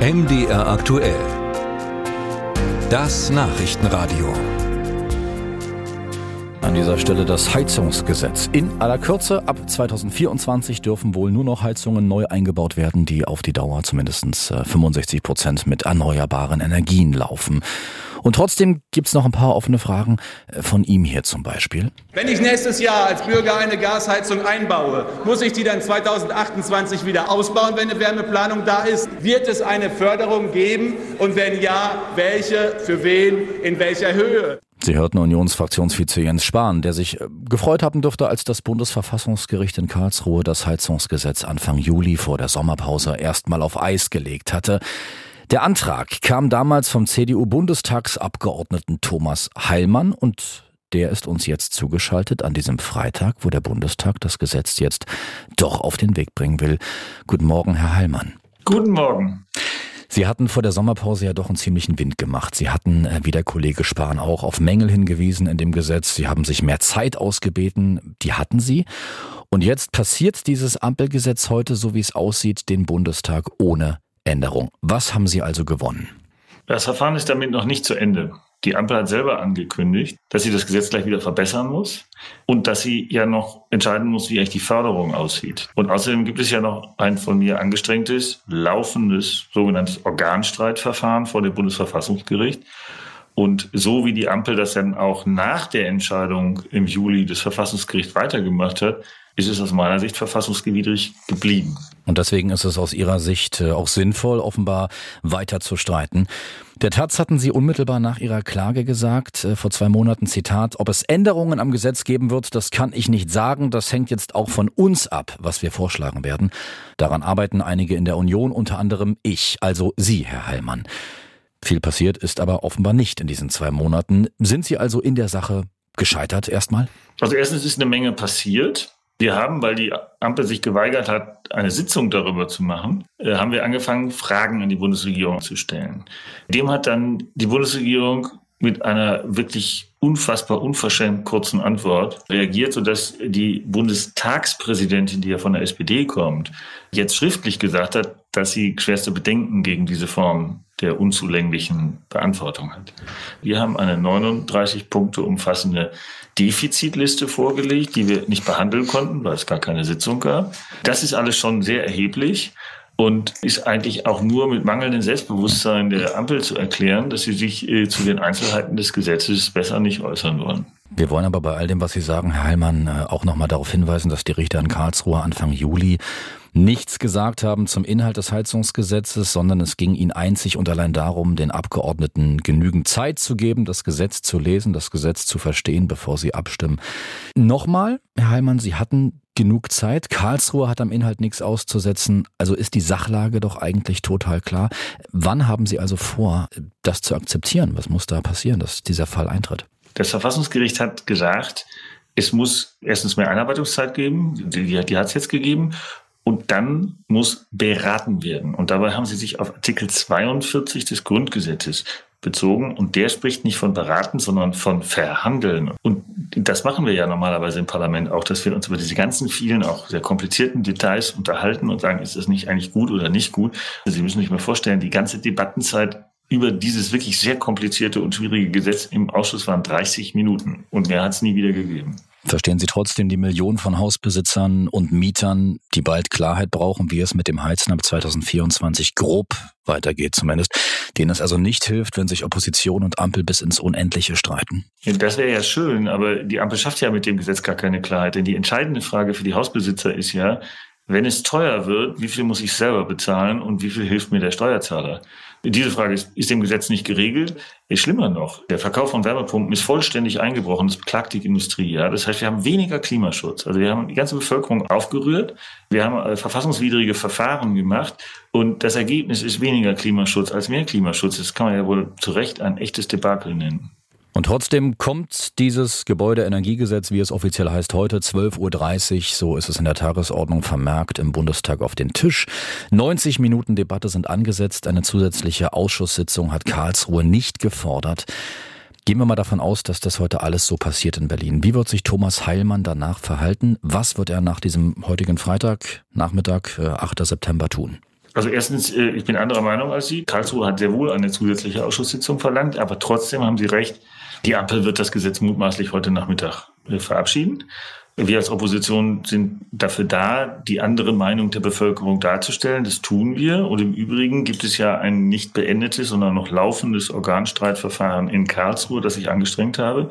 MDR aktuell. Das Nachrichtenradio. An dieser Stelle das Heizungsgesetz. In aller Kürze, ab 2024 dürfen wohl nur noch Heizungen neu eingebaut werden, die auf die Dauer zumindest 65 äh, Prozent mit erneuerbaren Energien laufen. Und trotzdem gibt's noch ein paar offene Fragen äh, von ihm hier zum Beispiel. Wenn ich nächstes Jahr als Bürger eine Gasheizung einbaue, muss ich die dann 2028 wieder ausbauen, wenn eine Wärmeplanung da ist? Wird es eine Förderung geben? Und wenn ja, welche, für wen, in welcher Höhe? Sie hörten Unionsfraktionsvize Jens Spahn, der sich äh, gefreut haben dürfte, als das Bundesverfassungsgericht in Karlsruhe das Heizungsgesetz Anfang Juli vor der Sommerpause erstmal auf Eis gelegt hatte. Der Antrag kam damals vom CDU-Bundestagsabgeordneten Thomas Heilmann und der ist uns jetzt zugeschaltet an diesem Freitag, wo der Bundestag das Gesetz jetzt doch auf den Weg bringen will. Guten Morgen, Herr Heilmann. Guten Morgen. Sie hatten vor der Sommerpause ja doch einen ziemlichen Wind gemacht. Sie hatten, äh, wie der Kollege Spahn auch, auf Mängel hingewiesen in dem Gesetz. Sie haben sich mehr Zeit ausgebeten. Die hatten Sie. Und jetzt passiert dieses Ampelgesetz heute, so wie es aussieht, den Bundestag ohne Änderung. Was haben Sie also gewonnen? Das Verfahren ist damit noch nicht zu Ende. Die Ampel hat selber angekündigt, dass sie das Gesetz gleich wieder verbessern muss und dass sie ja noch entscheiden muss, wie eigentlich die Förderung aussieht. Und außerdem gibt es ja noch ein von mir angestrengtes, laufendes sogenanntes Organstreitverfahren vor dem Bundesverfassungsgericht. Und so wie die Ampel das dann auch nach der Entscheidung im Juli des Verfassungsgerichts weitergemacht hat, ist es aus meiner Sicht verfassungsgewidrig geblieben. Und deswegen ist es aus Ihrer Sicht äh, auch sinnvoll, offenbar weiter zu streiten. Der Taz hatten Sie unmittelbar nach Ihrer Klage gesagt, äh, vor zwei Monaten Zitat, ob es Änderungen am Gesetz geben wird, das kann ich nicht sagen, das hängt jetzt auch von uns ab, was wir vorschlagen werden. Daran arbeiten einige in der Union, unter anderem ich, also Sie, Herr Heilmann. Viel passiert ist aber offenbar nicht in diesen zwei Monaten. Sind Sie also in der Sache gescheitert erstmal? Also erstens ist eine Menge passiert. Wir haben, weil die Ampel sich geweigert hat, eine Sitzung darüber zu machen, äh, haben wir angefangen, Fragen an die Bundesregierung zu stellen. Dem hat dann die Bundesregierung mit einer wirklich unfassbar unverschämt kurzen Antwort reagiert, sodass die Bundestagspräsidentin, die ja von der SPD kommt, jetzt schriftlich gesagt hat, dass sie schwerste Bedenken gegen diese Form der unzulänglichen Beantwortung hat. Wir haben eine 39 Punkte umfassende Defizitliste vorgelegt, die wir nicht behandeln konnten, weil es gar keine Sitzung gab. Das ist alles schon sehr erheblich und ist eigentlich auch nur mit mangelndem Selbstbewusstsein der Ampel zu erklären, dass sie sich äh, zu den Einzelheiten des Gesetzes besser nicht äußern wollen. Wir wollen aber bei all dem, was Sie sagen, Herr Heilmann, äh, auch nochmal darauf hinweisen, dass die Richter in Karlsruhe Anfang Juli nichts gesagt haben zum Inhalt des Heizungsgesetzes, sondern es ging ihnen einzig und allein darum, den Abgeordneten genügend Zeit zu geben, das Gesetz zu lesen, das Gesetz zu verstehen, bevor sie abstimmen. Nochmal, Herr Heilmann, Sie hatten genug Zeit. Karlsruhe hat am Inhalt nichts auszusetzen. Also ist die Sachlage doch eigentlich total klar. Wann haben Sie also vor, das zu akzeptieren? Was muss da passieren, dass dieser Fall eintritt? Das Verfassungsgericht hat gesagt, es muss erstens mehr Einarbeitungszeit geben, die, die hat es jetzt gegeben, und dann muss beraten werden. Und dabei haben sie sich auf Artikel 42 des Grundgesetzes bezogen. Und der spricht nicht von beraten, sondern von verhandeln. Und das machen wir ja normalerweise im Parlament auch, dass wir uns über diese ganzen vielen, auch sehr komplizierten Details unterhalten und sagen, ist das nicht eigentlich gut oder nicht gut? Sie müssen sich mal vorstellen, die ganze Debattenzeit über dieses wirklich sehr komplizierte und schwierige Gesetz im Ausschuss waren 30 Minuten. Und mehr hat es nie wieder gegeben. Verstehen Sie trotzdem die Millionen von Hausbesitzern und Mietern, die bald Klarheit brauchen, wie es mit dem Heizen ab 2024 grob weitergeht zumindest, denen es also nicht hilft, wenn sich Opposition und Ampel bis ins Unendliche streiten? Ja, das wäre ja schön, aber die Ampel schafft ja mit dem Gesetz gar keine Klarheit. Denn die entscheidende Frage für die Hausbesitzer ist ja, wenn es teuer wird, wie viel muss ich selber bezahlen und wie viel hilft mir der Steuerzahler? Diese Frage ist, ist dem Gesetz nicht geregelt. Ist schlimmer noch, der Verkauf von Wärmepumpen ist vollständig eingebrochen. Das beklagt die Industrie. Ja? Das heißt, wir haben weniger Klimaschutz. Also wir haben die ganze Bevölkerung aufgerührt. Wir haben äh, verfassungswidrige Verfahren gemacht. Und das Ergebnis ist weniger Klimaschutz als mehr Klimaschutz. Das kann man ja wohl zu Recht ein echtes Debakel nennen. Und trotzdem kommt dieses Gebäudeenergiegesetz, wie es offiziell heißt, heute 12.30 Uhr, so ist es in der Tagesordnung vermerkt, im Bundestag auf den Tisch. 90 Minuten Debatte sind angesetzt. Eine zusätzliche Ausschusssitzung hat Karlsruhe nicht gefordert. Gehen wir mal davon aus, dass das heute alles so passiert in Berlin. Wie wird sich Thomas Heilmann danach verhalten? Was wird er nach diesem heutigen Freitag, Nachmittag, 8. Äh, September tun? Also erstens, äh, ich bin anderer Meinung als Sie. Karlsruhe hat sehr wohl eine zusätzliche Ausschusssitzung verlangt, aber trotzdem haben Sie recht, die Ampel wird das Gesetz mutmaßlich heute Nachmittag äh, verabschieden. Wir als Opposition sind dafür da, die andere Meinung der Bevölkerung darzustellen. Das tun wir. Und im Übrigen gibt es ja ein nicht beendetes, sondern noch laufendes Organstreitverfahren in Karlsruhe, das ich angestrengt habe.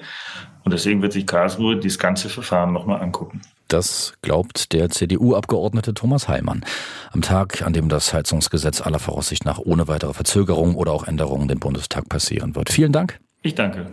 Und deswegen wird sich Karlsruhe dieses ganze Verfahren nochmal angucken. Das glaubt der CDU-Abgeordnete Thomas Heilmann. Am Tag, an dem das Heizungsgesetz aller Voraussicht nach ohne weitere Verzögerung oder auch Änderungen den Bundestag passieren wird. Vielen Dank. Ich danke.